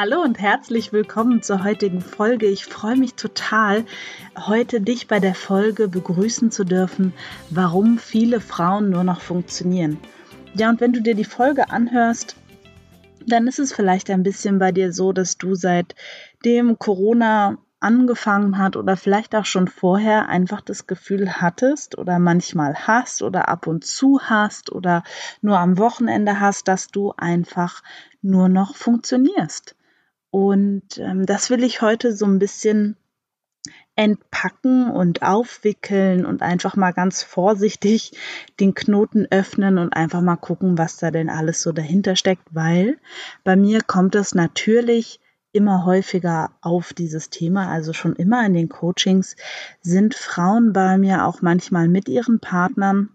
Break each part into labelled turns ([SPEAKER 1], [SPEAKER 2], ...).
[SPEAKER 1] Hallo und herzlich willkommen zur heutigen Folge. Ich freue mich total, heute dich bei der Folge begrüßen zu dürfen, warum viele Frauen nur noch funktionieren. Ja, und wenn du dir die Folge anhörst, dann ist es vielleicht ein bisschen bei dir so, dass du seit dem Corona angefangen hat oder vielleicht auch schon vorher einfach das Gefühl hattest oder manchmal hast oder ab und zu hast oder nur am Wochenende hast, dass du einfach nur noch funktionierst. Und ähm, das will ich heute so ein bisschen entpacken und aufwickeln und einfach mal ganz vorsichtig den Knoten öffnen und einfach mal gucken, was da denn alles so dahinter steckt, weil bei mir kommt es natürlich immer häufiger auf dieses Thema, also schon immer in den Coachings sind Frauen bei mir auch manchmal mit ihren Partnern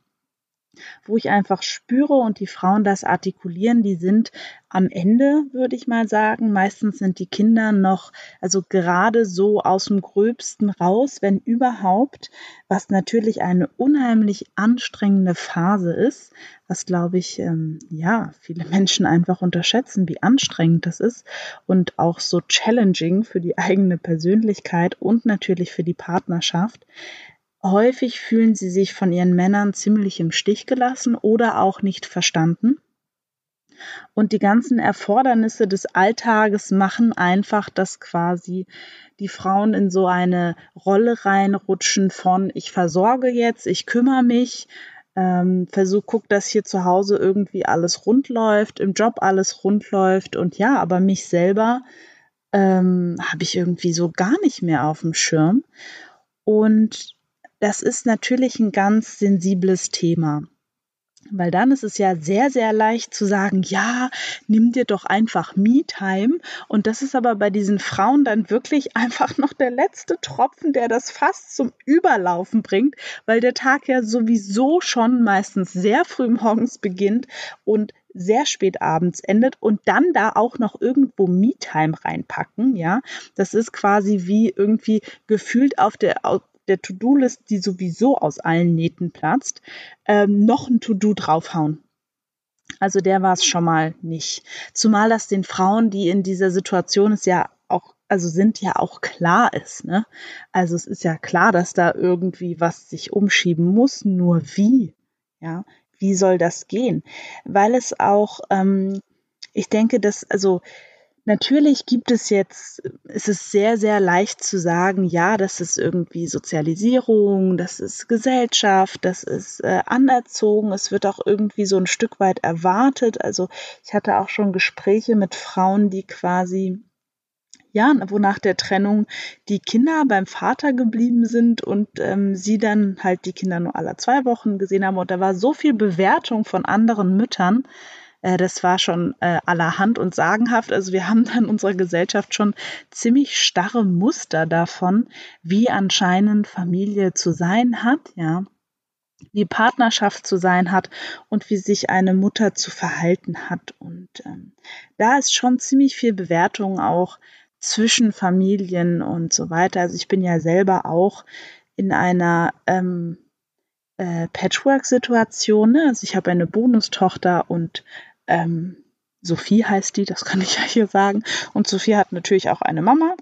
[SPEAKER 1] wo ich einfach spüre und die Frauen das artikulieren, die sind am Ende, würde ich mal sagen. Meistens sind die Kinder noch, also gerade so aus dem Gröbsten raus, wenn überhaupt, was natürlich eine unheimlich anstrengende Phase ist, was glaube ich, ähm, ja, viele Menschen einfach unterschätzen, wie anstrengend das ist und auch so challenging für die eigene Persönlichkeit und natürlich für die Partnerschaft. Häufig fühlen sie sich von ihren Männern ziemlich im Stich gelassen oder auch nicht verstanden. Und die ganzen Erfordernisse des Alltages machen einfach, dass quasi die Frauen in so eine Rolle reinrutschen von ich versorge jetzt, ich kümmere mich, ähm, versuch, guck, dass hier zu Hause irgendwie alles rund läuft, im Job alles rund läuft und ja, aber mich selber ähm, habe ich irgendwie so gar nicht mehr auf dem Schirm. Und das ist natürlich ein ganz sensibles Thema. Weil dann ist es ja sehr, sehr leicht zu sagen, ja, nimm dir doch einfach Me-Time. Und das ist aber bei diesen Frauen dann wirklich einfach noch der letzte Tropfen, der das fast zum Überlaufen bringt, weil der Tag ja sowieso schon meistens sehr früh morgens beginnt und sehr spät abends endet und dann da auch noch irgendwo Me-Time reinpacken, ja. Das ist quasi wie irgendwie gefühlt auf der der To-Do-List, die sowieso aus allen Nähten platzt, ähm, noch ein To-Do draufhauen. Also der war es schon mal nicht. Zumal das den Frauen, die in dieser Situation ist, ja auch, also sind ja auch klar ist. Ne? Also es ist ja klar, dass da irgendwie was sich umschieben muss. Nur wie? Ja, wie soll das gehen? Weil es auch, ähm, ich denke, dass, also Natürlich gibt es jetzt, es ist sehr, sehr leicht zu sagen, ja, das ist irgendwie Sozialisierung, das ist Gesellschaft, das ist äh, anerzogen, es wird auch irgendwie so ein Stück weit erwartet. Also ich hatte auch schon Gespräche mit Frauen, die quasi ja, wo nach der Trennung die Kinder beim Vater geblieben sind und ähm, sie dann halt die Kinder nur alle zwei Wochen gesehen haben. Und da war so viel Bewertung von anderen Müttern, äh, das war schon äh, allerhand und sagenhaft. Also wir haben dann in unserer Gesellschaft schon ziemlich starre Muster davon, wie anscheinend Familie zu sein hat, ja wie Partnerschaft zu sein hat und wie sich eine Mutter zu verhalten hat. Und ähm, da ist schon ziemlich viel Bewertung auch zwischen Familien und so weiter. Also ich bin ja selber auch in einer ähm, äh, Patchwork-Situation. Ne? Also ich habe eine Bonustochter und ähm, Sophie heißt die, das kann ich ja hier sagen. Und Sophie hat natürlich auch eine Mama.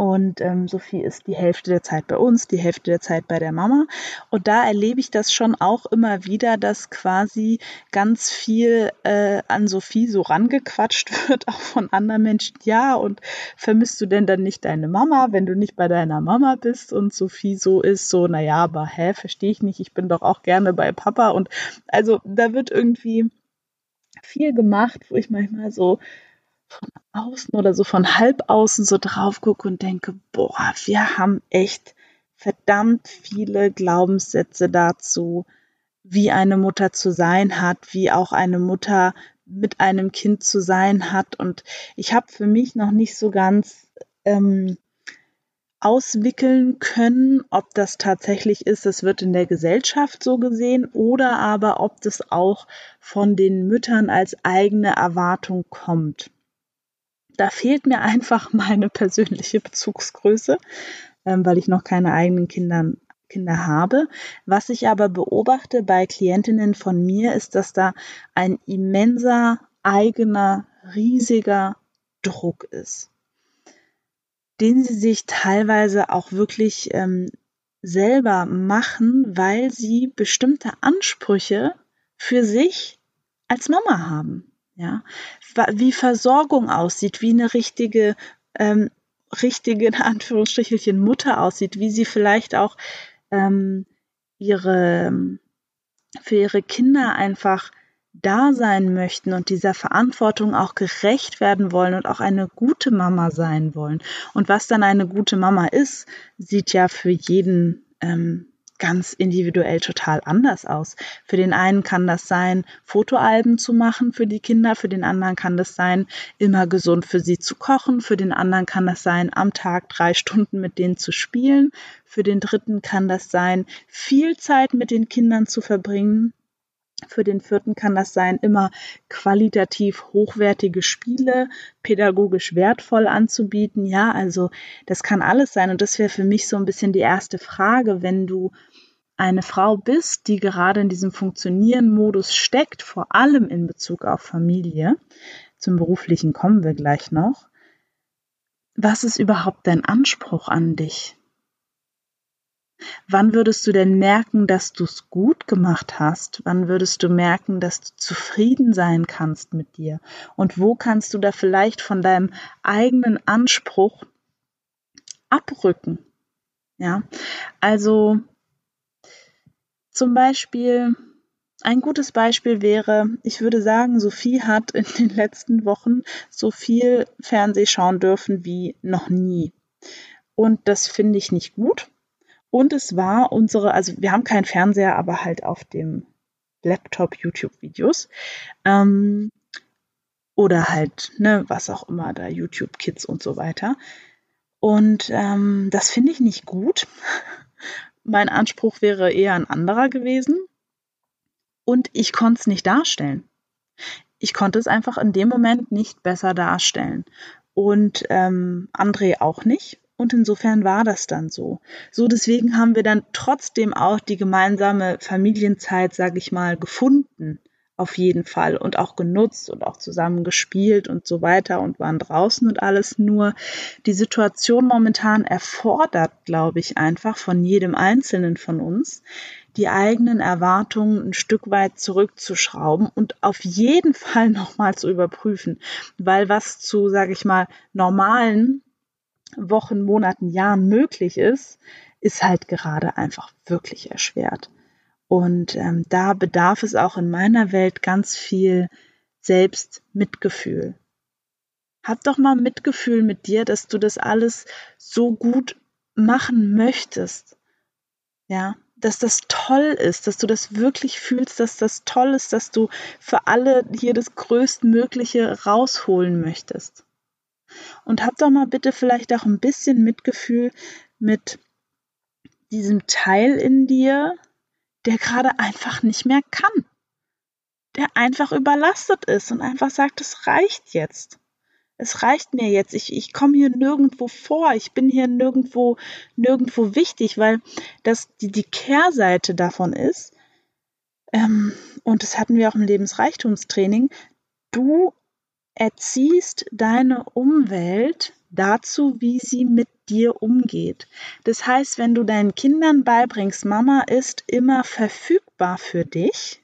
[SPEAKER 1] Und ähm, Sophie ist die Hälfte der Zeit bei uns, die Hälfte der Zeit bei der Mama. Und da erlebe ich das schon auch immer wieder, dass quasi ganz viel äh, an Sophie so rangequatscht wird, auch von anderen Menschen. Ja, und vermisst du denn dann nicht deine Mama, wenn du nicht bei deiner Mama bist? Und Sophie so ist so, naja, aber hä, verstehe ich nicht, ich bin doch auch gerne bei Papa. Und also da wird irgendwie viel gemacht, wo ich manchmal so von außen oder so von halb außen so drauf gucke und denke, boah, wir haben echt verdammt viele Glaubenssätze dazu, wie eine Mutter zu sein hat, wie auch eine Mutter mit einem Kind zu sein hat. Und ich habe für mich noch nicht so ganz ähm, auswickeln können, ob das tatsächlich ist, es wird in der Gesellschaft so gesehen, oder aber ob das auch von den Müttern als eigene Erwartung kommt. Da fehlt mir einfach meine persönliche Bezugsgröße, ähm, weil ich noch keine eigenen Kinder, Kinder habe. Was ich aber beobachte bei Klientinnen von mir, ist, dass da ein immenser, eigener, riesiger Druck ist, den sie sich teilweise auch wirklich ähm, selber machen, weil sie bestimmte Ansprüche für sich als Mama haben. Ja, wie Versorgung aussieht, wie eine richtige, ähm, richtige in Anführungsstrichelchen Mutter aussieht, wie sie vielleicht auch ähm, ihre für ihre Kinder einfach da sein möchten und dieser Verantwortung auch gerecht werden wollen und auch eine gute Mama sein wollen. Und was dann eine gute Mama ist, sieht ja für jeden ähm, ganz individuell total anders aus. Für den einen kann das sein, Fotoalben zu machen für die Kinder, für den anderen kann das sein, immer gesund für sie zu kochen, für den anderen kann das sein, am Tag drei Stunden mit denen zu spielen, für den dritten kann das sein, viel Zeit mit den Kindern zu verbringen, für den vierten kann das sein, immer qualitativ hochwertige Spiele pädagogisch wertvoll anzubieten. Ja, also das kann alles sein. Und das wäre für mich so ein bisschen die erste Frage, wenn du eine Frau bist, die gerade in diesem Funktionieren-Modus steckt, vor allem in Bezug auf Familie. Zum beruflichen kommen wir gleich noch. Was ist überhaupt dein Anspruch an dich? Wann würdest du denn merken, dass du es gut gemacht hast? Wann würdest du merken, dass du zufrieden sein kannst mit dir? Und wo kannst du da vielleicht von deinem eigenen Anspruch abrücken? Ja, also zum Beispiel, ein gutes Beispiel wäre, ich würde sagen, Sophie hat in den letzten Wochen so viel Fernseh schauen dürfen wie noch nie. Und das finde ich nicht gut. Und es war unsere, also wir haben keinen Fernseher, aber halt auf dem Laptop YouTube-Videos. Ähm, oder halt, ne, was auch immer, da YouTube Kids und so weiter. Und ähm, das finde ich nicht gut. mein Anspruch wäre eher ein anderer gewesen. Und ich konnte es nicht darstellen. Ich konnte es einfach in dem Moment nicht besser darstellen. Und ähm, André auch nicht. Und insofern war das dann so. So deswegen haben wir dann trotzdem auch die gemeinsame Familienzeit, sage ich mal, gefunden. Auf jeden Fall und auch genutzt und auch zusammen gespielt und so weiter und waren draußen und alles. Nur die Situation momentan erfordert, glaube ich, einfach von jedem Einzelnen von uns, die eigenen Erwartungen ein Stück weit zurückzuschrauben und auf jeden Fall nochmal zu überprüfen. Weil was zu, sage ich mal, normalen Wochen, Monaten, Jahren möglich ist, ist halt gerade einfach wirklich erschwert. Und ähm, da bedarf es auch in meiner Welt ganz viel Selbstmitgefühl. Hab doch mal Mitgefühl mit dir, dass du das alles so gut machen möchtest. Ja, dass das toll ist, dass du das wirklich fühlst, dass das toll ist, dass du für alle hier das Größtmögliche rausholen möchtest. Und hab doch mal bitte vielleicht auch ein bisschen Mitgefühl mit diesem Teil in dir, der gerade einfach nicht mehr kann. Der einfach überlastet ist und einfach sagt, es reicht jetzt. Es reicht mir jetzt. Ich, ich komme hier nirgendwo vor. Ich bin hier nirgendwo, nirgendwo wichtig, weil das die, die Kehrseite davon ist, ähm, und das hatten wir auch im Lebensreichtumstraining, du erziehst deine Umwelt dazu, wie sie mit dir umgeht. Das heißt, wenn du deinen Kindern beibringst, Mama ist immer verfügbar für dich,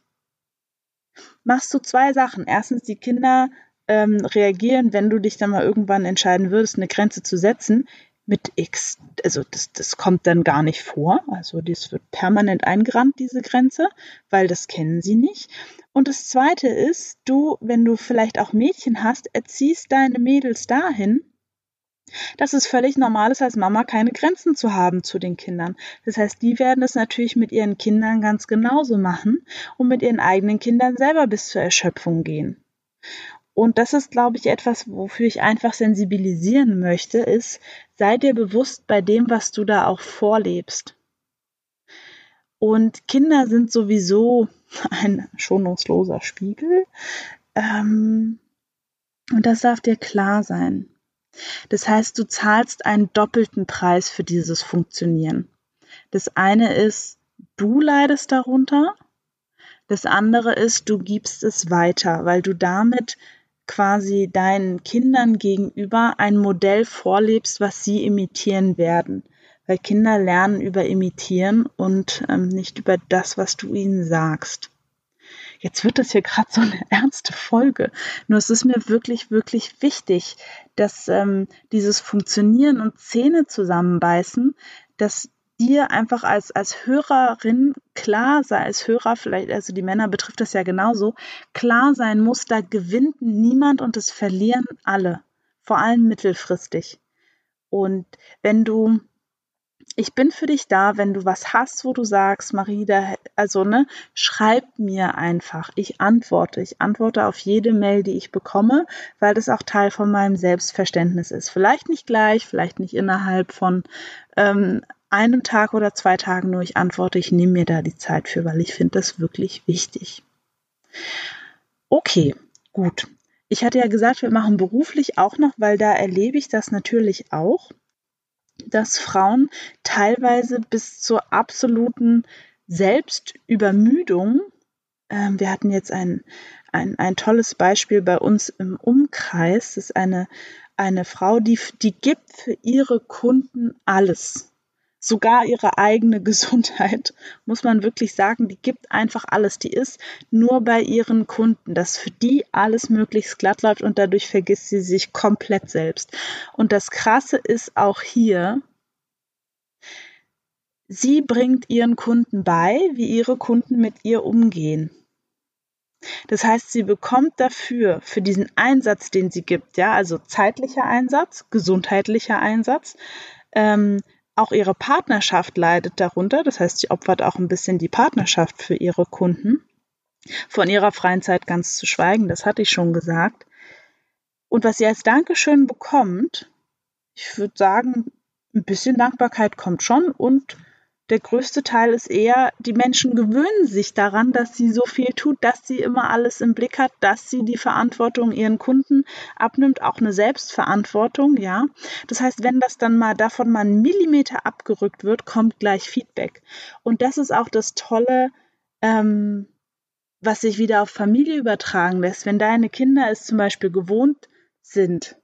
[SPEAKER 1] machst du zwei Sachen. Erstens, die Kinder ähm, reagieren, wenn du dich dann mal irgendwann entscheiden würdest, eine Grenze zu setzen, mit X. Also das, das kommt dann gar nicht vor. Also das wird permanent eingerannt, diese Grenze, weil das kennen sie nicht. Und das Zweite ist, du, wenn du vielleicht auch Mädchen hast, erziehst deine Mädels dahin, dass es völlig normal ist, als Mama keine Grenzen zu haben zu den Kindern. Das heißt, die werden es natürlich mit ihren Kindern ganz genauso machen und mit ihren eigenen Kindern selber bis zur Erschöpfung gehen. Und das ist, glaube ich, etwas, wofür ich einfach sensibilisieren möchte, ist, sei dir bewusst bei dem, was du da auch vorlebst. Und Kinder sind sowieso ein schonungsloser Spiegel. Ähm, und das darf dir klar sein. Das heißt, du zahlst einen doppelten Preis für dieses Funktionieren. Das eine ist, du leidest darunter. Das andere ist, du gibst es weiter, weil du damit quasi deinen Kindern gegenüber ein Modell vorlebst, was sie imitieren werden. Weil Kinder lernen über Imitieren und ähm, nicht über das, was du ihnen sagst. Jetzt wird das hier gerade so eine ernste Folge. Nur es ist mir wirklich, wirklich wichtig, dass ähm, dieses Funktionieren und Zähne zusammenbeißen, dass dir einfach als, als Hörerin klar sei, als Hörer, vielleicht, also die Männer betrifft das ja genauso, klar sein muss, da gewinnt niemand und es verlieren alle. Vor allem mittelfristig. Und wenn du ich bin für dich da, wenn du was hast, wo du sagst, Marie, da, also ne, schreib mir einfach. Ich antworte. Ich antworte auf jede Mail, die ich bekomme, weil das auch Teil von meinem Selbstverständnis ist. Vielleicht nicht gleich, vielleicht nicht innerhalb von ähm, einem Tag oder zwei Tagen, nur ich antworte. Ich nehme mir da die Zeit für, weil ich finde das wirklich wichtig. Okay, gut. Ich hatte ja gesagt, wir machen beruflich auch noch, weil da erlebe ich das natürlich auch dass Frauen teilweise bis zur absoluten Selbstübermüdung, äh, wir hatten jetzt ein, ein, ein tolles Beispiel bei uns im Umkreis, das ist eine, eine Frau, die, die gibt für ihre Kunden alles sogar ihre eigene Gesundheit, muss man wirklich sagen, die gibt einfach alles. Die ist nur bei ihren Kunden, dass für die alles möglichst glatt läuft und dadurch vergisst sie sich komplett selbst. Und das Krasse ist auch hier, sie bringt ihren Kunden bei, wie ihre Kunden mit ihr umgehen. Das heißt, sie bekommt dafür, für diesen Einsatz, den sie gibt, ja, also zeitlicher Einsatz, gesundheitlicher Einsatz, ähm, auch ihre Partnerschaft leidet darunter. Das heißt, sie opfert auch ein bisschen die Partnerschaft für ihre Kunden. Von ihrer freien Zeit ganz zu schweigen, das hatte ich schon gesagt. Und was sie als Dankeschön bekommt, ich würde sagen, ein bisschen Dankbarkeit kommt schon und der größte Teil ist eher, die Menschen gewöhnen sich daran, dass sie so viel tut, dass sie immer alles im Blick hat, dass sie die Verantwortung ihren Kunden abnimmt, auch eine Selbstverantwortung, ja. Das heißt, wenn das dann mal davon mal ein Millimeter abgerückt wird, kommt gleich Feedback. Und das ist auch das Tolle, ähm, was sich wieder auf Familie übertragen lässt. Wenn deine Kinder es zum Beispiel gewohnt sind,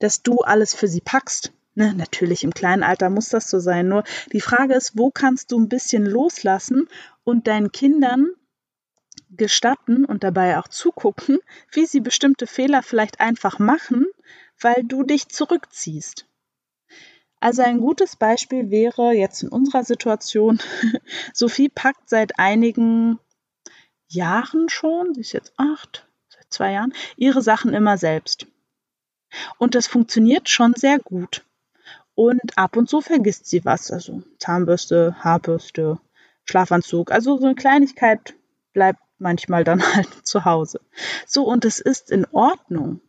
[SPEAKER 1] dass du alles für sie packst, Ne, natürlich im kleinen Alter muss das so sein. Nur die Frage ist, wo kannst du ein bisschen loslassen und deinen Kindern gestatten und dabei auch zugucken, wie sie bestimmte Fehler vielleicht einfach machen, weil du dich zurückziehst. Also ein gutes Beispiel wäre jetzt in unserer Situation, Sophie packt seit einigen Jahren schon, sie ist jetzt acht, seit zwei Jahren, ihre Sachen immer selbst. Und das funktioniert schon sehr gut. Und ab und zu vergisst sie was, also Zahnbürste, Haarbürste, Schlafanzug. Also so eine Kleinigkeit bleibt manchmal dann halt zu Hause. So, und es ist in Ordnung.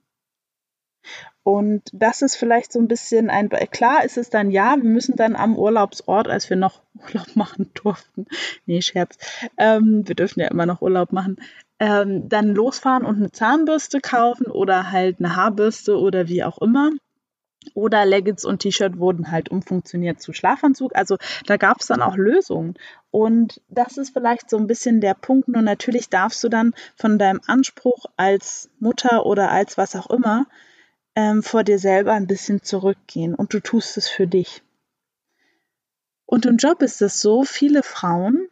[SPEAKER 1] Und das ist vielleicht so ein bisschen ein, klar ist es dann, ja, wir müssen dann am Urlaubsort, als wir noch Urlaub machen durften, nee, Scherz, ähm, wir dürfen ja immer noch Urlaub machen, ähm, dann losfahren und eine Zahnbürste kaufen oder halt eine Haarbürste oder wie auch immer. Oder Leggings und T-Shirt wurden halt umfunktioniert zu Schlafanzug. Also da gab es dann auch Lösungen. Und das ist vielleicht so ein bisschen der Punkt. Nur natürlich darfst du dann von deinem Anspruch als Mutter oder als was auch immer ähm, vor dir selber ein bisschen zurückgehen. Und du tust es für dich. Und im Job ist es so, viele Frauen,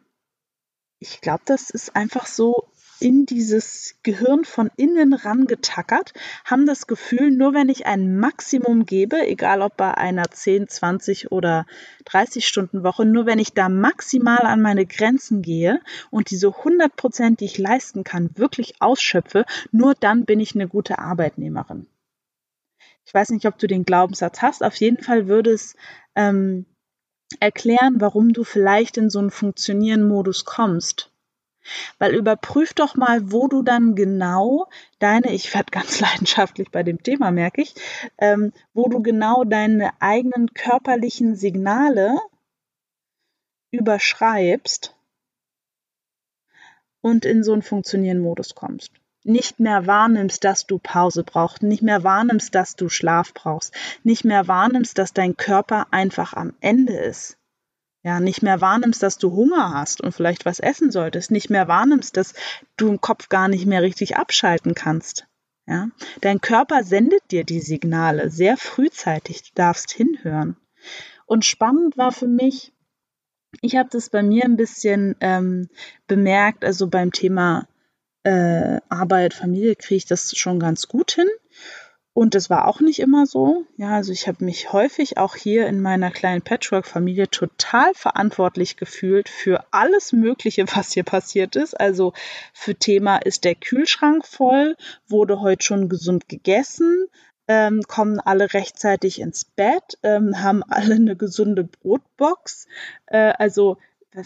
[SPEAKER 1] ich glaube, das ist einfach so in dieses Gehirn von innen rangetackert, haben das Gefühl, nur wenn ich ein Maximum gebe, egal ob bei einer 10, 20 oder 30 Stunden Woche, nur wenn ich da maximal an meine Grenzen gehe und diese 100 Prozent, die ich leisten kann, wirklich ausschöpfe, nur dann bin ich eine gute Arbeitnehmerin. Ich weiß nicht, ob du den Glaubenssatz hast. Auf jeden Fall würde es ähm, erklären, warum du vielleicht in so einen Funktionieren-Modus kommst. Weil überprüf doch mal, wo du dann genau deine, ich werde ganz leidenschaftlich bei dem Thema, merke ich, ähm, wo du genau deine eigenen körperlichen Signale überschreibst und in so einen funktionierenden Modus kommst. Nicht mehr wahrnimmst, dass du Pause brauchst, nicht mehr wahrnimmst, dass du Schlaf brauchst, nicht mehr wahrnimmst, dass dein Körper einfach am Ende ist ja, nicht mehr wahrnimmst, dass du Hunger hast und vielleicht was essen solltest, nicht mehr wahrnimmst, dass du im Kopf gar nicht mehr richtig abschalten kannst. Ja? Dein Körper sendet dir die Signale sehr frühzeitig. Du darfst hinhören. Und spannend war für mich, ich habe das bei mir ein bisschen ähm, bemerkt, also beim Thema äh, Arbeit, Familie kriege ich das schon ganz gut hin. Und es war auch nicht immer so. Ja, also ich habe mich häufig auch hier in meiner kleinen Patchwork-Familie total verantwortlich gefühlt für alles Mögliche, was hier passiert ist. Also für Thema ist der Kühlschrank voll, wurde heute schon gesund gegessen, ähm, kommen alle rechtzeitig ins Bett, ähm, haben alle eine gesunde Brotbox. Äh, also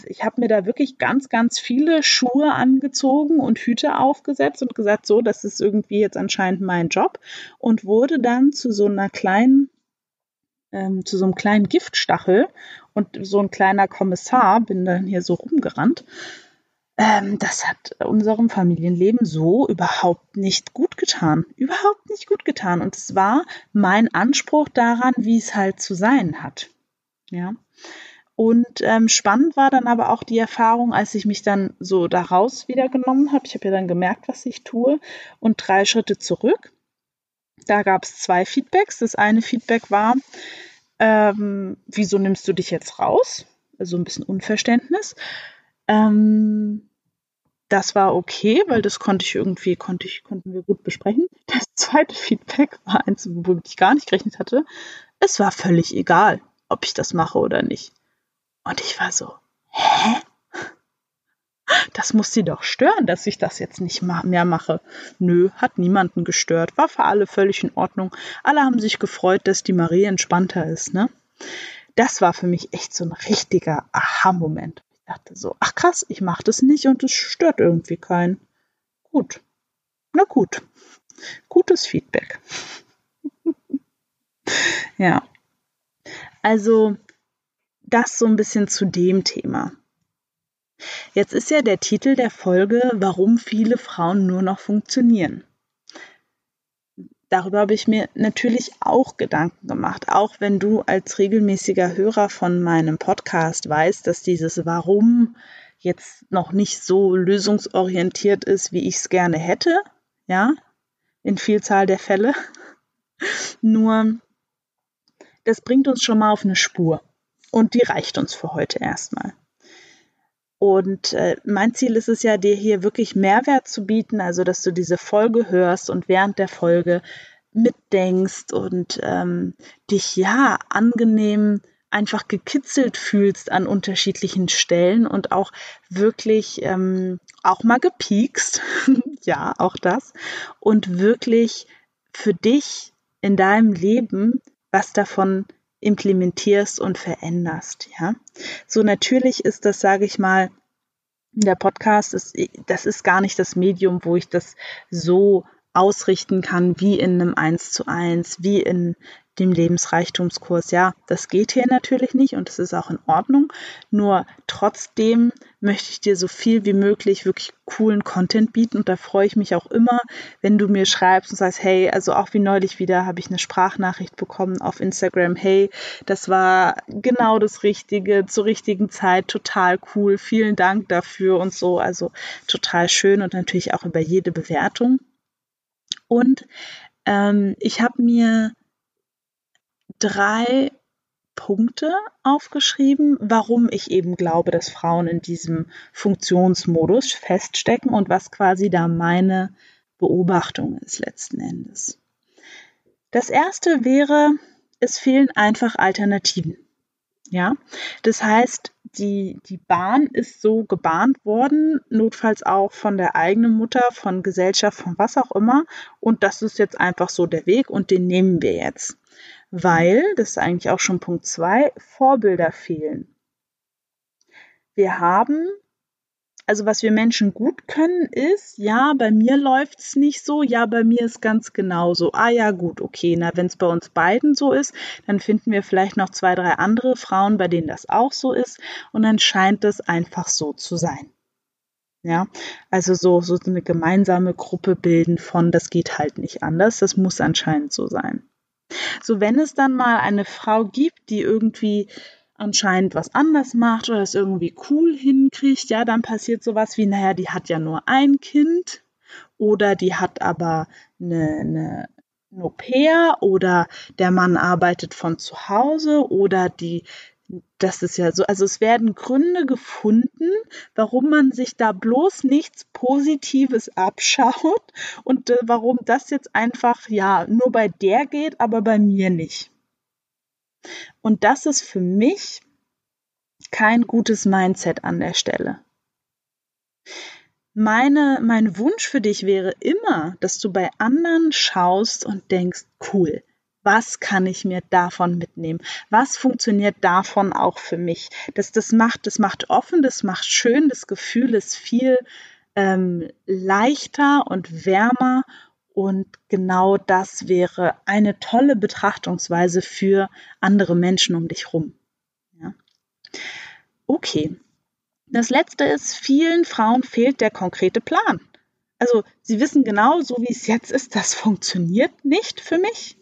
[SPEAKER 1] ich habe mir da wirklich ganz, ganz viele Schuhe angezogen und Hüte aufgesetzt und gesagt, so, das ist irgendwie jetzt anscheinend mein Job und wurde dann zu so einer kleinen, ähm, zu so einem kleinen Giftstachel und so ein kleiner Kommissar, bin dann hier so rumgerannt. Ähm, das hat unserem Familienleben so überhaupt nicht gut getan. Überhaupt nicht gut getan. Und es war mein Anspruch daran, wie es halt zu sein hat. Ja. Und ähm, spannend war dann aber auch die Erfahrung, als ich mich dann so daraus wieder genommen habe. Ich habe ja dann gemerkt, was ich tue und drei Schritte zurück. Da gab es zwei Feedbacks. Das eine Feedback war, ähm, wieso nimmst du dich jetzt raus? Also ein bisschen Unverständnis. Ähm, das war okay, weil das konnte ich irgendwie, konnte ich, konnten wir gut besprechen. Das zweite Feedback war eins, womit ich gar nicht gerechnet hatte. Es war völlig egal, ob ich das mache oder nicht. Und ich war so, hä? Das muss sie doch stören, dass ich das jetzt nicht mehr mache. Nö, hat niemanden gestört. War für alle völlig in Ordnung. Alle haben sich gefreut, dass die Marie entspannter ist, ne? Das war für mich echt so ein richtiger Aha-Moment. Ich dachte so, ach krass, ich mache das nicht und es stört irgendwie keinen. Gut. Na gut. Gutes Feedback. ja. Also, das so ein bisschen zu dem Thema. Jetzt ist ja der Titel der Folge, warum viele Frauen nur noch funktionieren. Darüber habe ich mir natürlich auch Gedanken gemacht, auch wenn du als regelmäßiger Hörer von meinem Podcast weißt, dass dieses Warum jetzt noch nicht so lösungsorientiert ist, wie ich es gerne hätte, ja, in Vielzahl der Fälle. Nur, das bringt uns schon mal auf eine Spur. Und die reicht uns für heute erstmal. Und äh, mein Ziel ist es ja, dir hier wirklich Mehrwert zu bieten, also dass du diese Folge hörst und während der Folge mitdenkst und ähm, dich ja angenehm einfach gekitzelt fühlst an unterschiedlichen Stellen und auch wirklich ähm, auch mal gepiekst, ja, auch das, und wirklich für dich in deinem Leben was davon implementierst und veränderst, ja. So natürlich ist das, sage ich mal, der Podcast ist, das ist gar nicht das Medium, wo ich das so ausrichten kann, wie in einem 1 zu 1, wie in dem Lebensreichtumskurs. Ja, das geht hier natürlich nicht und das ist auch in Ordnung. Nur trotzdem möchte ich dir so viel wie möglich wirklich coolen Content bieten und da freue ich mich auch immer, wenn du mir schreibst und sagst, hey, also auch wie neulich wieder habe ich eine Sprachnachricht bekommen auf Instagram, hey, das war genau das Richtige zur richtigen Zeit, total cool, vielen Dank dafür und so, also total schön und natürlich auch über jede Bewertung. Und ähm, ich habe mir drei Punkte aufgeschrieben, warum ich eben glaube, dass Frauen in diesem Funktionsmodus feststecken und was quasi da meine Beobachtung ist letzten Endes. Das erste wäre, es fehlen einfach Alternativen. Ja, das heißt, die, die Bahn ist so gebahnt worden, notfalls auch von der eigenen Mutter, von Gesellschaft, von was auch immer. Und das ist jetzt einfach so der Weg und den nehmen wir jetzt weil, das ist eigentlich auch schon Punkt zwei, Vorbilder fehlen. Wir haben, also was wir Menschen gut können, ist, ja, bei mir läuft es nicht so, ja, bei mir ist ganz genauso. Ah ja, gut, okay, na, wenn es bei uns beiden so ist, dann finden wir vielleicht noch zwei, drei andere Frauen, bei denen das auch so ist, und dann scheint es einfach so zu sein. Ja, also so, so eine gemeinsame Gruppe bilden von, das geht halt nicht anders, das muss anscheinend so sein. So, wenn es dann mal eine Frau gibt, die irgendwie anscheinend was anders macht oder es irgendwie cool hinkriegt, ja, dann passiert sowas wie, naja, die hat ja nur ein Kind oder die hat aber eine, eine ein Au-pair oder der Mann arbeitet von zu Hause oder die, das ist ja so, also es werden Gründe gefunden, warum man sich da bloß nichts Positives abschaut und äh, warum das jetzt einfach, ja, nur bei der geht, aber bei mir nicht. Und das ist für mich kein gutes Mindset an der Stelle meine, mein Wunsch für dich wäre immer, dass du bei anderen schaust und denkst, cool, was kann ich mir davon mitnehmen? Was funktioniert davon auch für mich? Das, das macht, das macht offen, das macht schön, das Gefühl ist viel ähm, leichter und wärmer und genau das wäre eine tolle Betrachtungsweise für andere Menschen um dich rum. Ja. Okay, das letzte ist, vielen Frauen fehlt der konkrete Plan. Also sie wissen genau, so wie es jetzt ist, das funktioniert nicht für mich.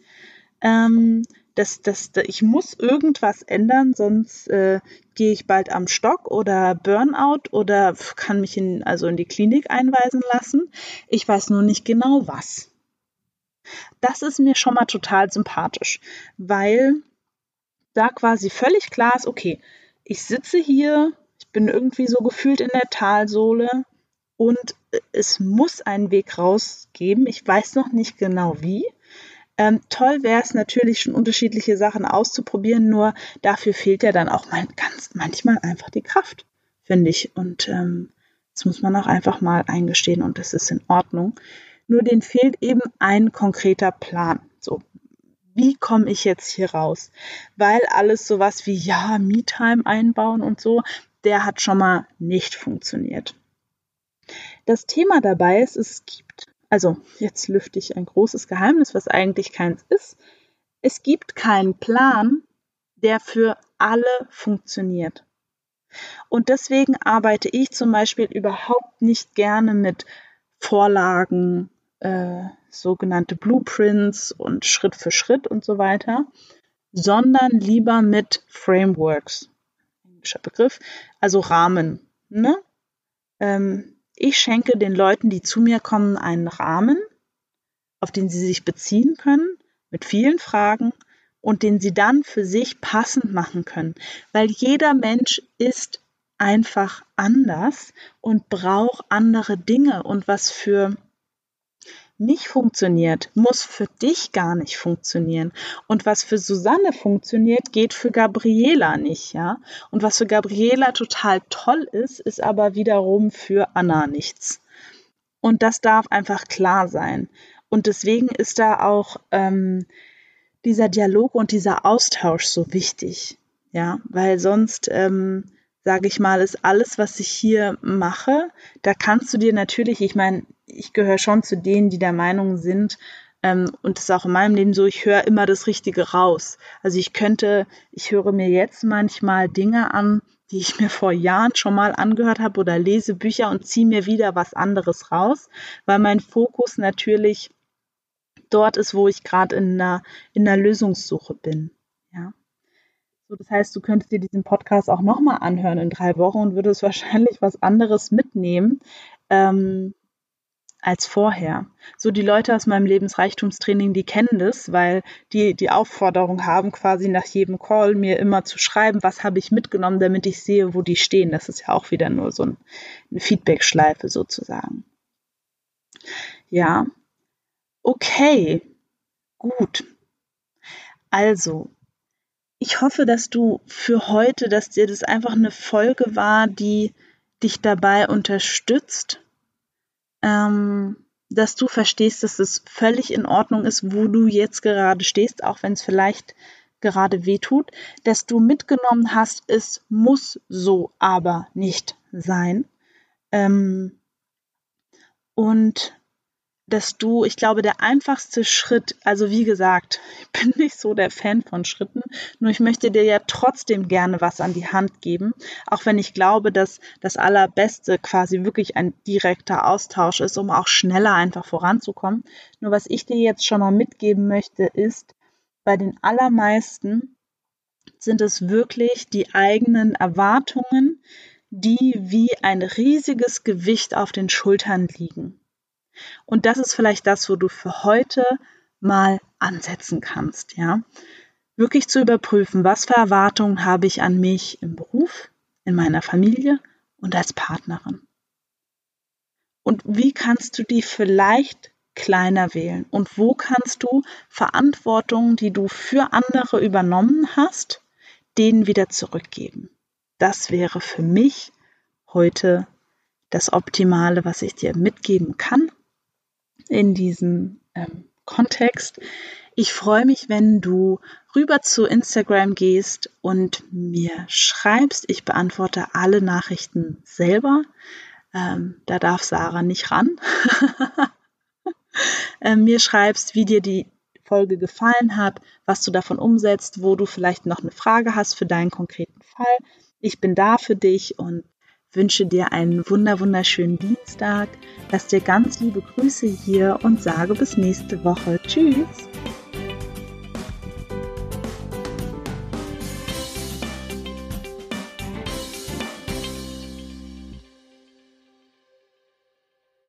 [SPEAKER 1] Ähm, das, das, ich muss irgendwas ändern, sonst äh, gehe ich bald am Stock oder Burnout oder kann mich in, also in die Klinik einweisen lassen. Ich weiß nur nicht genau was. Das ist mir schon mal total sympathisch, weil da quasi völlig klar ist, okay, ich sitze hier bin irgendwie so gefühlt in der Talsohle und es muss einen Weg rausgeben. Ich weiß noch nicht genau wie. Ähm, toll wäre es natürlich schon unterschiedliche Sachen auszuprobieren, nur dafür fehlt ja dann auch mal ganz manchmal einfach die Kraft, finde ich. Und ähm, das muss man auch einfach mal eingestehen und das ist in Ordnung. Nur den fehlt eben ein konkreter Plan. So, wie komme ich jetzt hier raus? Weil alles sowas wie, ja, Me-Time einbauen und so, der hat schon mal nicht funktioniert. Das Thema dabei ist, es gibt, also jetzt lüfte ich ein großes Geheimnis, was eigentlich keins ist. Es gibt keinen Plan, der für alle funktioniert. Und deswegen arbeite ich zum Beispiel überhaupt nicht gerne mit Vorlagen, äh, sogenannte Blueprints und Schritt für Schritt und so weiter, sondern lieber mit Frameworks englischer Begriff, also Rahmen. Ne? Ähm, ich schenke den Leuten, die zu mir kommen, einen Rahmen, auf den sie sich beziehen können, mit vielen Fragen und den sie dann für sich passend machen können. Weil jeder Mensch ist einfach anders und braucht andere Dinge und was für nicht funktioniert, muss für dich gar nicht funktionieren. Und was für Susanne funktioniert, geht für Gabriela nicht, ja. Und was für Gabriela total toll ist, ist aber wiederum für Anna nichts. Und das darf einfach klar sein. Und deswegen ist da auch ähm, dieser Dialog und dieser Austausch so wichtig, ja, weil sonst ähm, sage ich mal, ist alles, was ich hier mache. Da kannst du dir natürlich, ich meine, ich gehöre schon zu denen, die der Meinung sind, ähm, und das ist auch in meinem Leben so, ich höre immer das Richtige raus. Also ich könnte, ich höre mir jetzt manchmal Dinge an, die ich mir vor Jahren schon mal angehört habe oder lese Bücher und ziehe mir wieder was anderes raus, weil mein Fokus natürlich dort ist, wo ich gerade in einer, in einer Lösungssuche bin. Ja. So, das heißt, du könntest dir diesen Podcast auch nochmal anhören in drei Wochen und würdest wahrscheinlich was anderes mitnehmen ähm, als vorher. So die Leute aus meinem Lebensreichtumstraining, die kennen das, weil die die Aufforderung haben, quasi nach jedem Call mir immer zu schreiben, was habe ich mitgenommen, damit ich sehe, wo die stehen. Das ist ja auch wieder nur so ein, eine Feedback-Schleife sozusagen. Ja, okay, gut. Also, ich hoffe, dass du für heute, dass dir das einfach eine Folge war, die dich dabei unterstützt, ähm, dass du verstehst, dass es völlig in Ordnung ist, wo du jetzt gerade stehst, auch wenn es vielleicht gerade weh tut, dass du mitgenommen hast, es muss so aber nicht sein. Ähm, und dass du, ich glaube, der einfachste Schritt, also wie gesagt, ich bin nicht so der Fan von Schritten, nur ich möchte dir ja trotzdem gerne was an die Hand geben, auch wenn ich glaube, dass das Allerbeste quasi wirklich ein direkter Austausch ist, um auch schneller einfach voranzukommen. Nur was ich dir jetzt schon mal mitgeben möchte, ist, bei den allermeisten sind es wirklich die eigenen Erwartungen, die wie ein riesiges Gewicht auf den Schultern liegen. Und das ist vielleicht das, wo du für heute mal ansetzen kannst, ja. Wirklich zu überprüfen, was für Erwartungen habe ich an mich im Beruf, in meiner Familie und als Partnerin. Und wie kannst du die vielleicht kleiner wählen? Und wo kannst du Verantwortung, die du für andere übernommen hast, denen wieder zurückgeben? Das wäre für mich heute das Optimale, was ich dir mitgeben kann in diesem ähm, Kontext. Ich freue mich, wenn du rüber zu Instagram gehst und mir schreibst. Ich beantworte alle Nachrichten selber. Ähm, da darf Sarah nicht ran. ähm, mir schreibst, wie dir die Folge gefallen hat, was du davon umsetzt, wo du vielleicht noch eine Frage hast für deinen konkreten Fall. Ich bin da für dich und wünsche dir einen wunder wunderschönen Dienstag. Lass dir ganz liebe Grüße hier und sage bis nächste Woche. Tschüss.